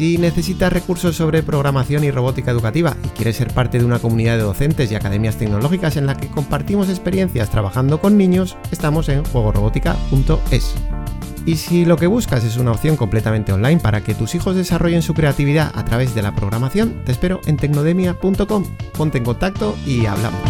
Si necesitas recursos sobre programación y robótica educativa y quieres ser parte de una comunidad de docentes y academias tecnológicas en la que compartimos experiencias trabajando con niños, estamos en juegorobótica.es. Y si lo que buscas es una opción completamente online para que tus hijos desarrollen su creatividad a través de la programación, te espero en tecnodemia.com. Ponte en contacto y hablamos.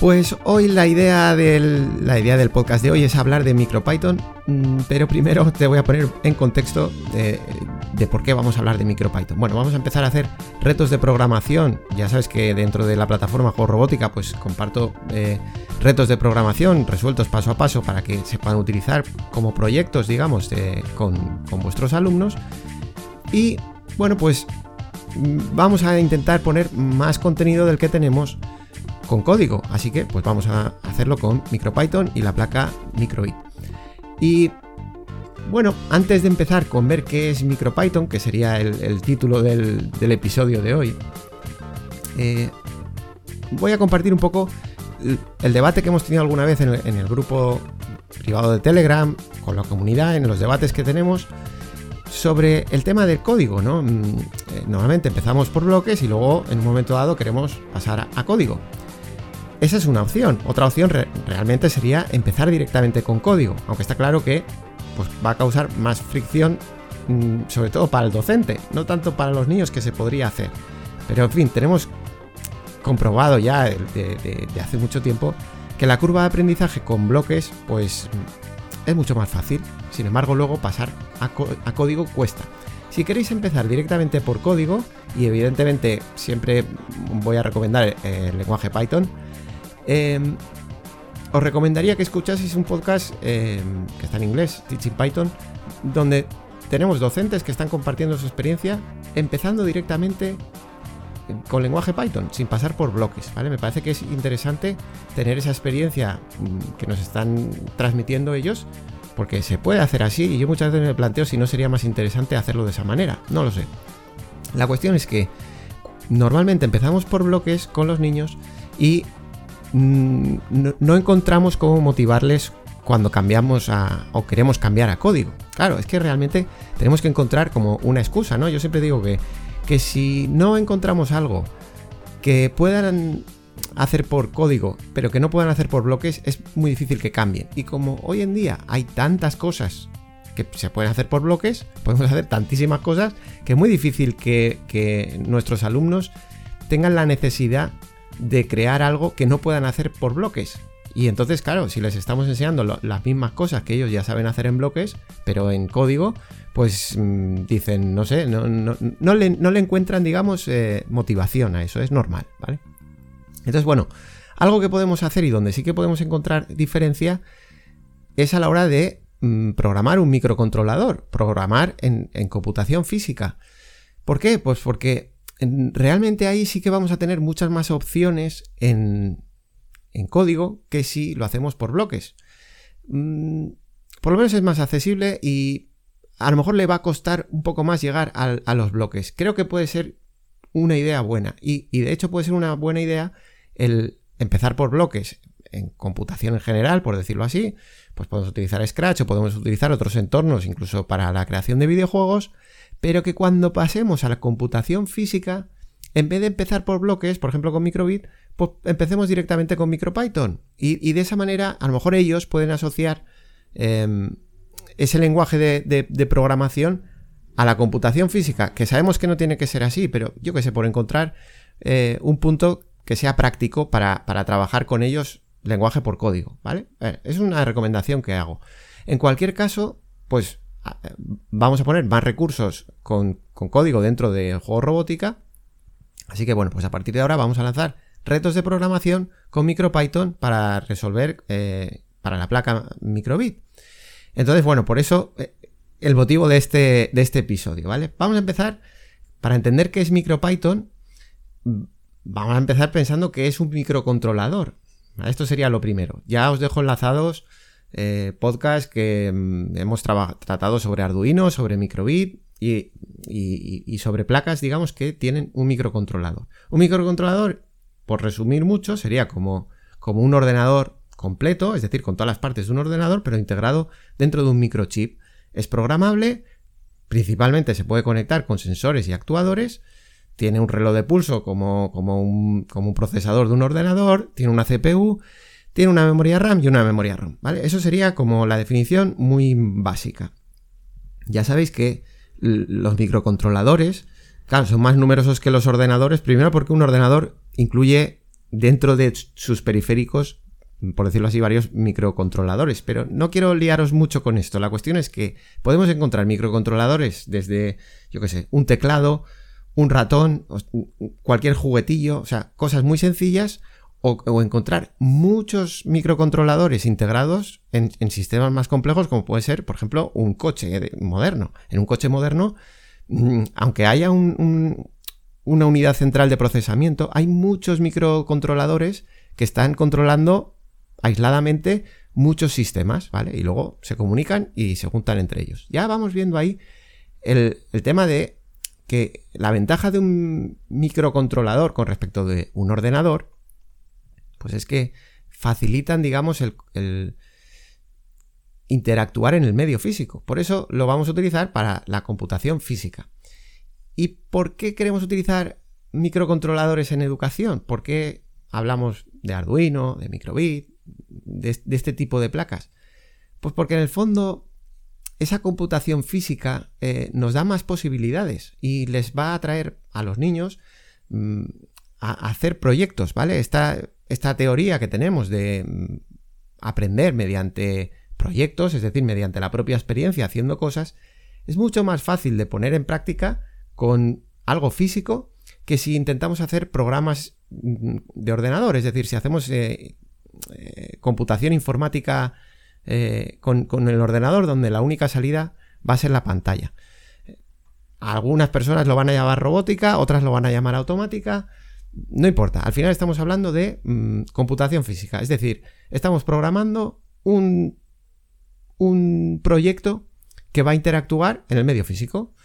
Pues hoy la idea, del, la idea del podcast de hoy es hablar de MicroPython, mm, pero primero te voy a poner en contexto de, por qué vamos a hablar de MicroPython. Bueno, vamos a empezar a hacer retos de programación. Ya sabes que dentro de la plataforma Juego Robótica pues comparto eh, retos de programación resueltos paso a paso para que se puedan utilizar como proyectos, digamos, con, con vuestros alumnos. Y bueno, pues mm, vamos a intentar poner más contenido del que tenemos con código. Así que pues vamos a hacerlo con MicroPython y la placa Microbit. Y bueno, antes de empezar con ver qué es MicroPython, que sería el, título del, episodio de hoy, eh, voy a compartir un poco el, debate que hemos tenido alguna vez en el, grupo privado de Telegram, con la comunidad, en los debates que tenemos sobre el tema del código, ¿no? Mm, eh, normalmente empezamos por bloques y luego en un momento dado queremos pasar a código. Esa es una opción. Otra opción realmente sería empezar directamente con código, aunque está claro que pues, va a causar más fricción, mm, sobre todo para el docente, no tanto para los niños que se podría hacer. Pero en fin, tenemos comprobado ya de, hace mucho tiempo que la curva de aprendizaje con bloques pues es mucho más fácil. Sin embargo, luego pasar a, código cuesta. Si queréis empezar directamente por código, y evidentemente siempre voy a recomendar el lenguaje Python, Em, os recomendaría que escuchaseis un podcast em, que está en inglés, Teaching Python, donde tenemos docentes que están compartiendo su experiencia empezando directamente con lenguaje Python, sin pasar por bloques, ¿vale? Me parece que es interesante tener esa experiencia mm, que nos están transmitiendo ellos, porque se puede hacer así y yo muchas veces me planteo si no sería más interesante hacerlo de esa manera, no lo sé. La cuestión es que normalmente empezamos por bloques con los niños y Mm, no, encontramos cómo motivarles cuando cambiamos a, o queremos cambiar a código. Claro, es que realmente tenemos que encontrar como una excusa, ¿no? Yo siempre digo que, que si no encontramos algo que puedan hacer por código, pero que no puedan hacer por bloques, es muy difícil que cambien. Y como hoy en día hay tantas cosas que se pueden hacer por bloques, podemos hacer tantísimas cosas que es muy difícil que, que nuestros alumnos tengan la necesidad de crear algo que no puedan hacer por bloques. Y entonces, claro, si les estamos enseñando las mismas cosas que ellos ya saben hacer en bloques, pero en código, pues mm, dicen, no sé, no, no, le, encuentran, digamos, eh, motivación a eso, es normal, ¿vale? Entonces, bueno, algo que podemos hacer y donde sí que podemos encontrar diferencia es a la hora de mm, programar un microcontrolador, programar en, en computación física. ¿Por qué? Pues porque realmente ahí sí que vamos a tener muchas más opciones en, código que si lo hacemos por bloques. Mm, por lo menos es más accesible y a lo mejor le va a costar un poco más llegar a, los bloques. Creo que puede ser una idea buena y, y, de hecho puede ser una buena idea el empezar por bloques en computación en general, por decirlo así. Pues podemos utilizar Scratch o podemos utilizar otros entornos incluso para la creación de videojuegos pero que cuando pasemos a la computación física, en vez de empezar por bloques, por ejemplo con microbit, pues empecemos directamente con MicroPython. Y, de esa manera, a lo mejor ellos pueden asociar em, ese lenguaje de, programación a la computación física, que sabemos que no tiene que ser así, pero yo que sé, por encontrar eh, un punto que sea práctico para, trabajar con ellos lenguaje por código, ¿vale? Eh, es una recomendación que hago. En cualquier caso, pues vamos a poner más recursos con, código dentro del juego robótica. Así que bueno, pues a partir de ahora vamos a lanzar retos de programación con MicroPython para resolver eh, para la placa microbit. Entonces, bueno, por eso eh, el motivo de este, de este episodio, ¿vale? Vamos a empezar para entender qué es MicroPython. vamos a empezar pensando que es un microcontrolador. Esto sería lo primero. Ya os dejo enlazados eh, podcasts que mm, hemos tratado sobre Arduino, sobre microbit y, y, sobre placas, digamos, que tienen un microcontrolador. Un microcontrolador, por resumir mucho, sería como, como un ordenador completo, es decir, con todas las partes de un ordenador, pero integrado dentro de un microchip. Es programable, principalmente se puede conectar con sensores y actuadores, tiene un reloj de pulso como, como, un, como un procesador de un ordenador, tiene una CPU, tiene una memoria RAM y una memoria ROM, ¿vale? Eso sería como la definición muy básica. Ya sabéis que los microcontroladores, claro, son más numerosos que los ordenadores, primero porque un ordenador incluye dentro de sus periféricos, por decirlo así, varios microcontroladores, pero no quiero liaros mucho con esto. La cuestión es que podemos encontrar microcontroladores desde, yo qué sé, un teclado, un ratón, cualquier juguetillo, o sea, cosas muy sencillas, o, encontrar muchos microcontroladores integrados en, sistemas más complejos, como puede ser, por ejemplo, un coche moderno. En un coche moderno, mm, aunque haya una unidad central de procesamiento, hay muchos microcontroladores que están controlando aisladamente muchos sistemas, ¿vale? Y luego se comunican y se juntan entre ellos. Ya vamos viendo ahí el, el tema de que la ventaja de un microcontrolador con respecto de un ordenador, pues es que facilitan, digamos, el, interactuar en el medio físico. Por eso lo vamos a utilizar para la computación física. ¿Y por qué queremos utilizar microcontroladores en educación? ¿Por qué hablamos de Arduino, de microbit, de, de este tipo de placas? Pues porque en el fondo esa computación física eh, nos da más posibilidades y les va a atraer a los niños mm, a, hacer proyectos, ¿vale? Esta, esta teoría que tenemos de mm, aprender mediante proyectos, es decir, mediante la propia experiencia haciendo cosas, es mucho más fácil de poner en práctica con algo físico que si intentamos hacer programas mm, de ordenador, es decir, si hacemos eh, eh, computación informática eh, con, el ordenador donde la única salida va a ser la pantalla. Algunas personas lo van a llamar robótica, otras lo van a llamar automática. No importa, al final estamos hablando de mm, computación física, es decir, estamos programando un, un proyecto que va a interactuar en el medio físico.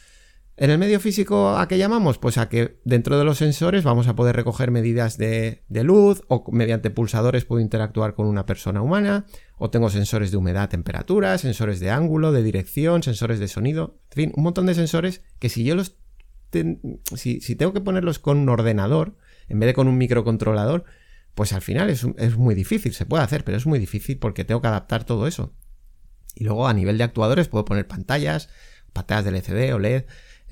En el medio físico, ¿a qué llamamos? Pues a que dentro de los sensores vamos a poder recoger medidas de, luz o mediante pulsadores puedo interactuar con una persona humana o tengo sensores de humedad, temperatura, sensores de ángulo, de dirección, sensores de sonido, en fin, un montón de sensores que si yo los... si, tengo que ponerlos con un ordenador en vez de con un microcontrolador, pues al final es, es muy difícil, se puede hacer, pero es muy difícil porque tengo que adaptar todo eso. Y luego a nivel de actuadores puedo poner pantallas, pantallas de LCD, OLED, Em,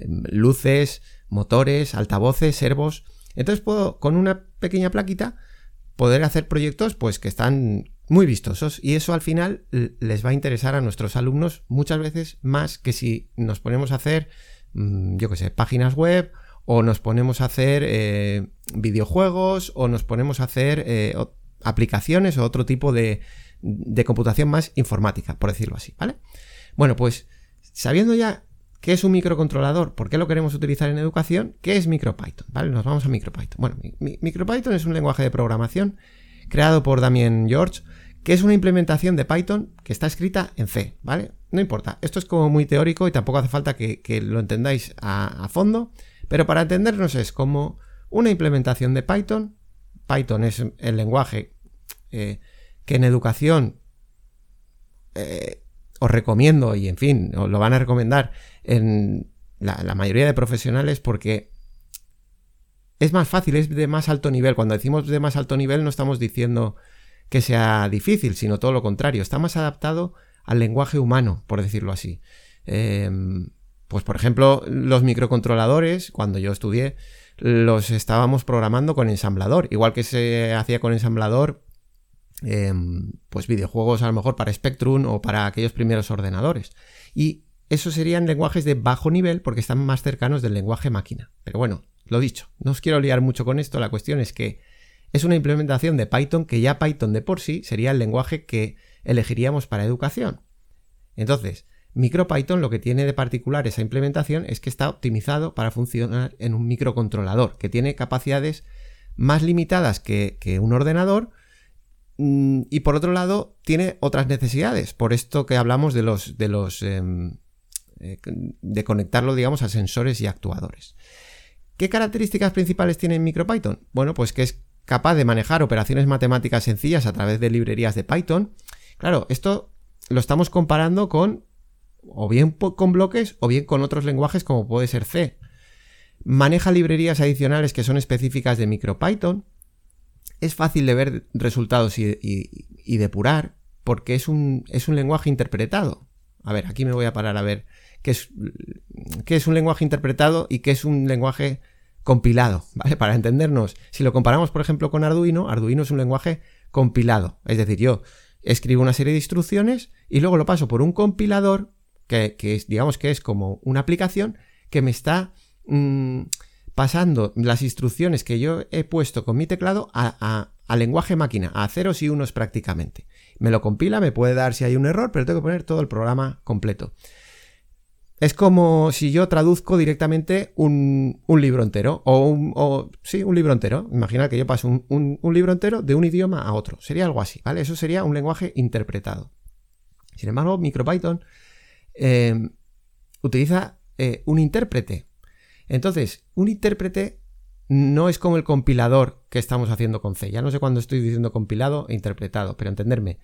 luces, motores, altavoces, servos. Entonces puedo, con una pequeña plaquita, poder hacer proyectos pues que están muy vistosos y eso al final les va a interesar a nuestros alumnos muchas veces más que si nos ponemos a hacer, mm, yo qué sé, páginas web o nos ponemos a hacer eh, videojuegos o nos ponemos a hacer eh, aplicaciones o otro tipo de, de computación más informática, por decirlo así, ¿vale? Bueno, pues sabiendo ya ¿Qué es un microcontrolador? ¿Por qué lo queremos utilizar en educación? ¿Qué es MicroPython? ¿Vale? Nos vamos a MicroPython. Bueno, MicroPython es un lenguaje de programación creado por Damien George, que es una implementación de Python que está escrita en C, ¿vale? No importa, esto es como muy teórico y tampoco hace falta que, lo entendáis a, fondo, pero para entendernos es como una implementación de Python. Python es el lenguaje eh, que en educación eh, os recomiendo, y en fin, os lo van a recomendar en la, mayoría de profesionales porque es más fácil, es de más alto nivel. Cuando decimos de más alto nivel no estamos diciendo que sea difícil, sino todo lo contrario. Está más adaptado al lenguaje humano, por decirlo así. Em, pues por ejemplo, los microcontroladores, cuando yo estudié, los estábamos programando con ensamblador. Igual que se hacía con ensamblador Em, pues videojuegos a lo mejor para Spectrum o para aquellos primeros ordenadores. Y esos serían lenguajes de bajo nivel porque están más cercanos del lenguaje máquina. Pero bueno, lo dicho, no os quiero liar mucho con esto, la cuestión es que es una implementación de Python que ya Python de por sí sería el lenguaje que elegiríamos para educación. Entonces, MicroPython lo que tiene de particular esa implementación es que está optimizado para funcionar en un microcontrolador, que tiene capacidades más limitadas que, un ordenador y por otro lado tiene otras necesidades, por esto que hablamos de los, de los em, eh, de conectarlo, digamos, a sensores y actuadores. ¿Qué características principales tiene MicroPython? Bueno, pues que es capaz de manejar operaciones matemáticas sencillas a través de librerías de Python. Claro, esto lo estamos comparando con o bien con bloques o bien con otros lenguajes como puede ser C. Maneja librerías adicionales que son específicas de MicroPython. Es fácil de ver resultados y, depurar porque es un, es un, lenguaje interpretado. A ver, aquí me voy a parar a ver qué es, qué es un lenguaje interpretado y qué es un lenguaje compilado, ¿vale? Para entendernos, si lo comparamos, por ejemplo, con Arduino, Arduino es un lenguaje compilado. Es decir, yo escribo una serie de instrucciones y luego lo paso por un compilador que, es, digamos que es como una aplicación que me está mm, pasando las instrucciones que yo he puesto con mi teclado a, lenguaje máquina, a ceros y unos prácticamente. Me lo compila, me puede dar si hay un error, pero tengo que poner todo el programa completo. Es como si yo traduzco directamente un, libro entero. O, un, sí, un libro entero. Imagina que yo paso un, libro entero de un idioma a otro. Sería algo así, ¿vale? Eso sería un lenguaje interpretado. Sin embargo, MicroPython eh, utiliza eh, un intérprete. Entonces, un intérprete no es como el compilador que estamos haciendo con C. Ya no sé cuándo estoy diciendo compilado e interpretado, pero entenderme.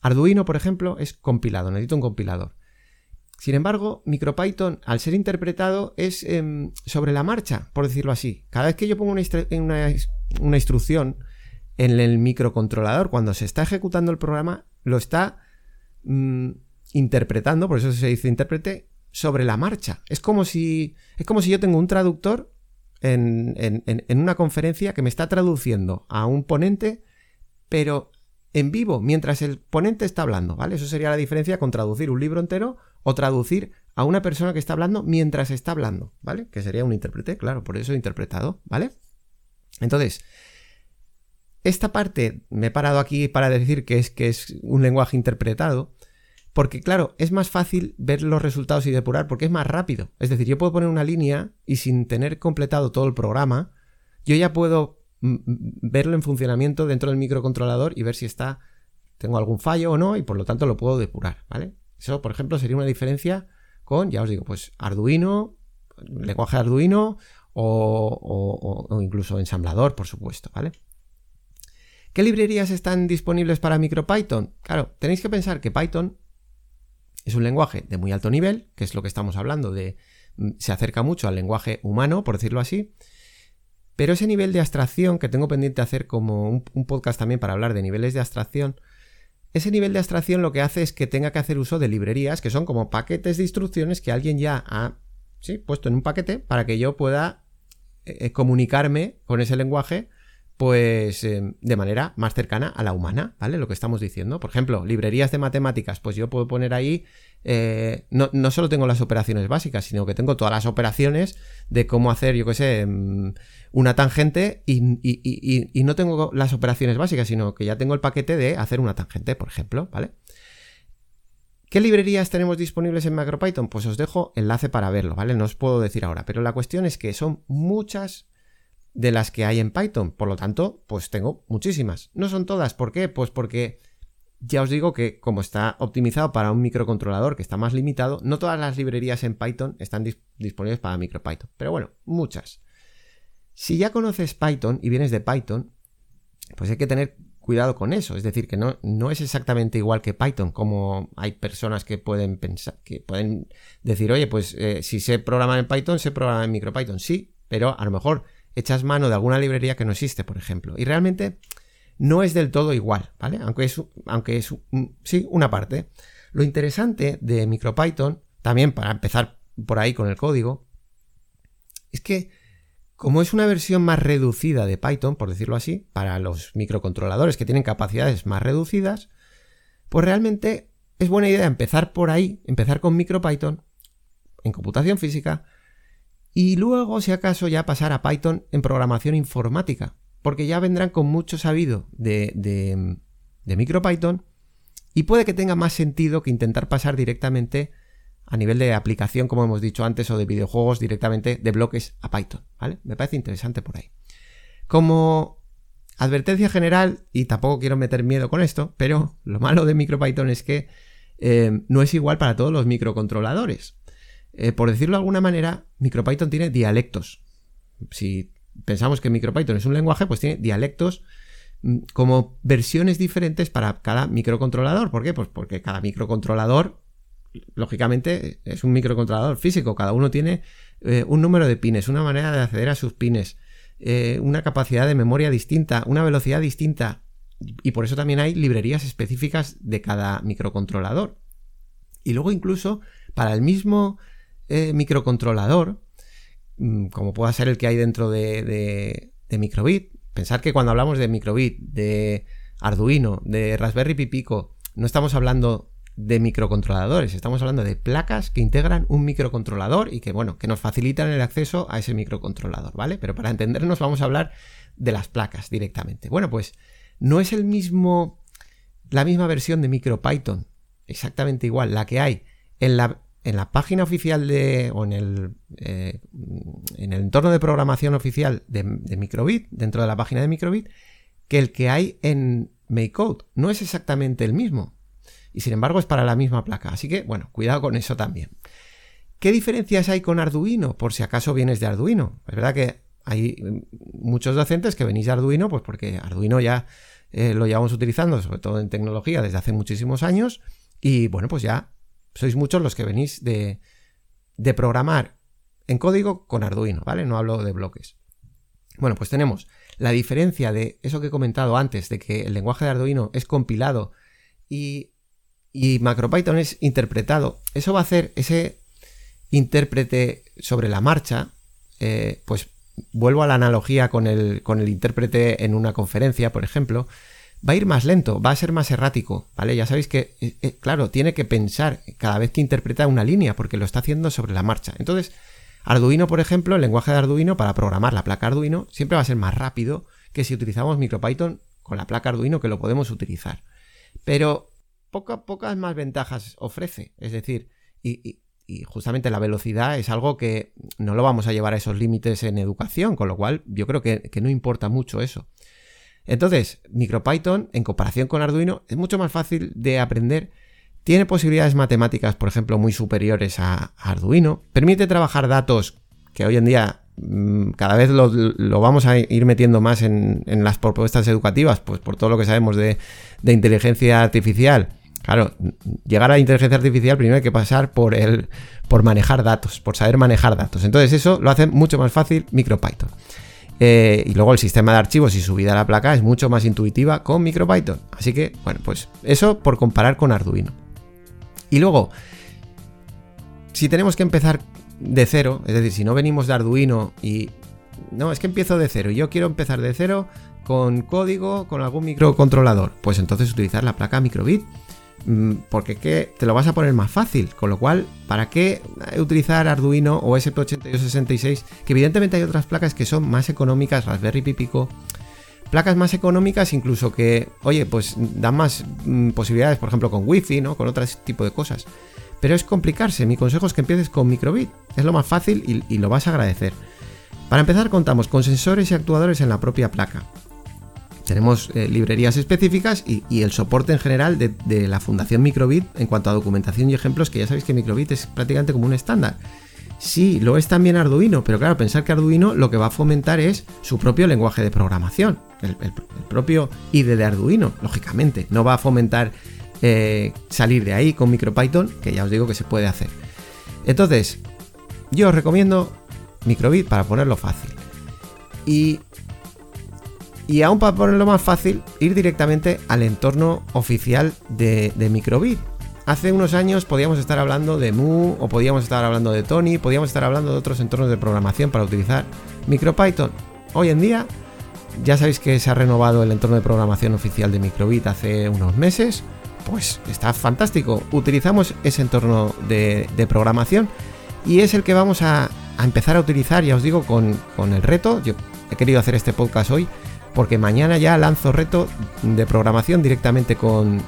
Arduino, por ejemplo, es compilado, necesito un compilador. Sin embargo, MicroPython, al ser interpretado, es em, sobre la marcha, por decirlo así. Cada vez que yo pongo una, instrucción en el microcontrolador, cuando se está ejecutando el programa, lo está mm, interpretando, por eso se dice intérprete, sobre la marcha. Es como si, es como si yo tengo un traductor en, una conferencia que me está traduciendo a un ponente, pero en vivo, mientras el ponente está hablando, ¿vale? Eso sería la diferencia con traducir un libro entero o traducir a una persona que está hablando mientras está hablando, ¿vale? Que sería un intérprete, claro, por eso interpretado, ¿vale? Entonces, esta parte me he parado aquí para decir que es, que es un lenguaje interpretado, porque claro, es más fácil ver los resultados y depurar porque es más rápido. Es decir, yo puedo poner una línea y sin tener completado todo el programa, yo ya puedo mm, mm, verlo en funcionamiento dentro del microcontrolador y ver si está tengo algún fallo o no y por lo tanto lo puedo depurar, ¿vale? Eso, por ejemplo, sería una diferencia con, ya os digo, pues Arduino, lenguaje Arduino o, o incluso ensamblador, por supuesto, ¿vale? ¿Qué librerías están disponibles para MicroPython? Claro, tenéis que pensar que Python es un lenguaje de muy alto nivel, que es lo que estamos hablando de mm, se acerca mucho al lenguaje humano, por decirlo así, pero ese nivel de abstracción que tengo pendiente de hacer como un, podcast también para hablar de niveles de abstracción, ese nivel de abstracción lo que hace es que tenga que hacer uso de librerías que son como paquetes de instrucciones que alguien ya ha puesto en un paquete para que yo pueda eh, eh, comunicarme con ese lenguaje pues em, de manera más cercana a la humana, ¿vale? Lo que estamos diciendo. Por ejemplo, librerías de matemáticas, pues yo puedo poner ahí, eh, no, solo tengo las operaciones básicas, sino que tengo todas las operaciones de cómo hacer, yo qué sé, em, una tangente y, no tengo las operaciones básicas, sino que ya tengo el paquete de hacer una tangente, por ejemplo, ¿vale? ¿Qué librerías tenemos disponibles en MacroPython? Pues os dejo enlace para verlo, ¿vale? No os puedo decir ahora, pero la cuestión es que son muchas de las que hay en Python. Por lo tanto, pues tengo muchísimas. No son todas. ¿Por qué? Pues porque ya os digo que como está optimizado para un microcontrolador que está más limitado, no todas las librerías en Python están disponibles para MicroPython. Pero bueno, muchas. Si ya conoces Python y vienes de Python, pues hay que tener cuidado con eso. Es decir, que no, no es exactamente igual que Python, como hay personas que pueden pensar, que pueden decir, oye, pues eh, si sé programar en Python, sé programar en MicroPython. Sí, pero a lo mejor echas mano de alguna librería que no existe, por ejemplo. Y realmente no es del todo igual, ¿vale? Aunque es, aunque es sí, una parte. Lo interesante de MicroPython, también para empezar por ahí con el código, es que como es una versión más reducida de Python, por decirlo así, para los microcontroladores que tienen capacidades más reducidas, pues realmente es buena idea empezar por ahí, empezar con MicroPython en computación física, y luego, si acaso, ya pasar a Python en programación informática, porque ya vendrán con mucho sabido de, de, MicroPython y puede que tenga más sentido que intentar pasar directamente a nivel de aplicación, como hemos dicho antes, o de videojuegos directamente de bloques a Python, ¿vale? Me parece interesante por ahí. Como advertencia general, y tampoco quiero meter miedo con esto, pero lo malo de MicroPython es que eh, no es igual para todos los microcontroladores. Eh, por decirlo de alguna manera, MicroPython tiene dialectos. Si pensamos que MicroPython es un lenguaje, pues tiene dialectos mm, como versiones diferentes para cada microcontrolador. ¿Por qué? Pues porque cada microcontrolador, lógicamente, es un microcontrolador físico. Cada uno tiene eh, un número de pines, una manera de acceder a sus pines, una capacidad de memoria distinta, una velocidad distinta. Y por eso también hay librerías específicas de cada microcontrolador. Y luego incluso para el mismo eh, microcontrolador, mm, como pueda ser el que hay dentro de, Microbit, pensar que cuando hablamos de Microbit, de Arduino, de Raspberry Pi Pico, no estamos hablando de microcontroladores, estamos hablando de placas que integran un microcontrolador y que, bueno, que nos facilitan el acceso a ese microcontrolador, ¿vale? Pero para entendernos vamos a hablar de las placas directamente. Bueno, pues no es el mismo, la misma versión de MicroPython, exactamente igual, la que hay en la, en la página oficial de, o en el, eh, en el entorno de programación oficial de, Microbit, dentro de la página de Microbit, que el que hay en MakeCode. No es exactamente el mismo. Y sin embargo es para la misma placa. Así que, bueno, cuidado con eso también. ¿Qué diferencias hay con Arduino? Por si acaso vienes de Arduino. Es verdad que hay muchos docentes que venís de Arduino, pues porque Arduino ya eh, lo llevamos utilizando, sobre todo en tecnología, desde hace muchísimos años. Y bueno, pues ya sois muchos los que venís de, programar en código con Arduino, ¿vale? No hablo de bloques. Bueno, pues tenemos la diferencia de eso que he comentado antes, de que el lenguaje de Arduino es compilado y, y MacroPython es interpretado. Eso va a hacer ese intérprete sobre la marcha, eh, pues vuelvo a la analogía con el, con el intérprete en una conferencia, por ejemplo, va a ir más lento, va a ser más errático, ¿vale? Ya sabéis que, eh, eh, claro, tiene que pensar cada vez que interpreta una línea, porque lo está haciendo sobre la marcha. Entonces, Arduino, por ejemplo, el lenguaje de Arduino para programar la placa Arduino siempre va a ser más rápido que si utilizamos MicroPython con la placa Arduino que lo podemos utilizar. Pero pocas más ventajas ofrece. Es decir, y, y justamente la velocidad es algo que no lo vamos a llevar a esos límites en educación, con lo cual yo creo que, no importa mucho eso. Entonces, MicroPython, en comparación con Arduino, es mucho más fácil de aprender. Tiene posibilidades matemáticas, por ejemplo, muy superiores a, Arduino. Permite trabajar datos que hoy en día mm, cada vez lo, vamos a ir metiendo más en, las propuestas educativas, pues por todo lo que sabemos de, inteligencia artificial Claro, llegar a la inteligencia artificial primero hay que pasar por el por manejar datos, por saber manejar datos. Entonces eso lo hace mucho más fácil MicroPython. Eh, y luego el sistema de archivos y subida a la placa es mucho más intuitiva con MicroPython. Así que, bueno, pues eso por comparar con Arduino. Y luego, si tenemos que empezar de cero, es decir, si no venimos de Arduino y... No, es que empiezo de cero yo quiero empezar de cero con código, con algún microcontrolador. Pues entonces utilizar la placa Microbit porque que te lo vas a poner más fácil. Con lo cual, ¿para qué utilizar Arduino o SP8266? Que evidentemente hay otras placas que son más económicas, Raspberry Pi. Placas más económicas, incluso que, oye, pues dan más mm, posibilidades, por ejemplo, con Wi-Fi, ¿no? Con otro tipo de cosas. Pero es complicarse. Mi consejo es que empieces con Microbit. Es lo más fácil y lo vas a agradecer. Para empezar, contamos con sensores y actuadores en la propia placa tenemos eh, librerías específicas y, el soporte en general de, la Fundación Microbit en cuanto a documentación y ejemplos, que ya sabéis que Microbit es prácticamente como un estándar. Sí, lo es también Arduino, pero claro, pensar que Arduino lo que va a fomentar es su propio lenguaje de programación, el, propio IDE de Arduino, lógicamente. No va a fomentar eh, salir de ahí con MicroPython, que ya os digo que se puede hacer. Entonces, yo os recomiendo Microbit para ponerlo fácil. Y y aún para ponerlo más fácil, ir directamente al entorno oficial de, Microbit. Hace unos años podíamos estar hablando de Mu, o podíamos estar hablando de Tony, podíamos estar hablando de otros entornos de programación para utilizar MicroPython. Hoy en día, ya sabéis que se ha renovado el entorno de programación oficial de Microbit hace unos meses. Pues está fantástico. Utilizamos ese entorno de, programación y es el que vamos a, empezar a utilizar, ya os digo, con, con el reto. Yo he querido hacer este podcast hoy porque mañana ya lanzo reto de programación directamente con,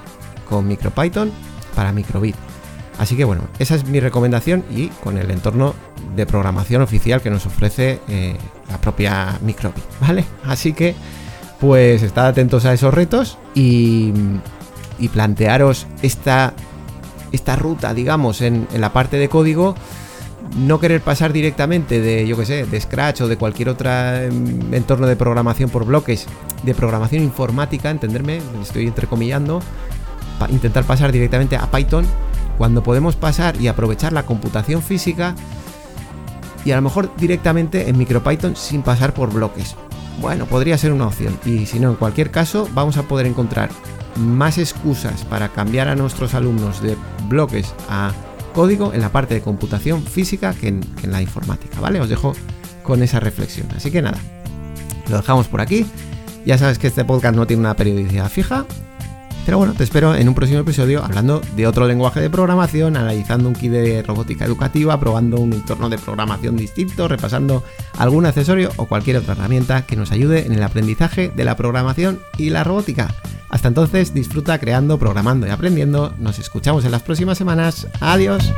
con MicroPython para Microbit. Así que bueno, esa es mi recomendación y con el entorno de programación oficial que nos ofrece eh, la propia Microbit, ¿vale? Así que pues estad atentos a esos retos y, plantearos esta, esta ruta, digamos, en, en la parte de código no querer pasar directamente de, yo que sé, de Scratch o de cualquier otro em, entorno de programación por bloques, de programación informática, entenderme, estoy entrecomillando, intentar pasar directamente a Python, cuando podemos pasar y aprovechar la computación física y a lo mejor directamente en MicroPython sin pasar por bloques. Bueno, podría ser una opción. Y si no, en cualquier caso, vamos a poder encontrar más excusas para cambiar a nuestros alumnos de bloques a código en la parte de computación física que en, la informática, ¿vale? Os dejo con esa reflexión. Así que nada, lo dejamos por aquí. Ya sabes que este podcast no tiene una periodicidad fija, pero bueno, te espero en un próximo episodio hablando de otro lenguaje de programación, analizando un kit de robótica educativa, probando un entorno de programación distinto, repasando algún accesorio o cualquier otra herramienta que nos ayude en el aprendizaje de la programación y la robótica. Hasta entonces, disfruta creando, programando y aprendiendo. Nos escuchamos en las próximas semanas. Adiós.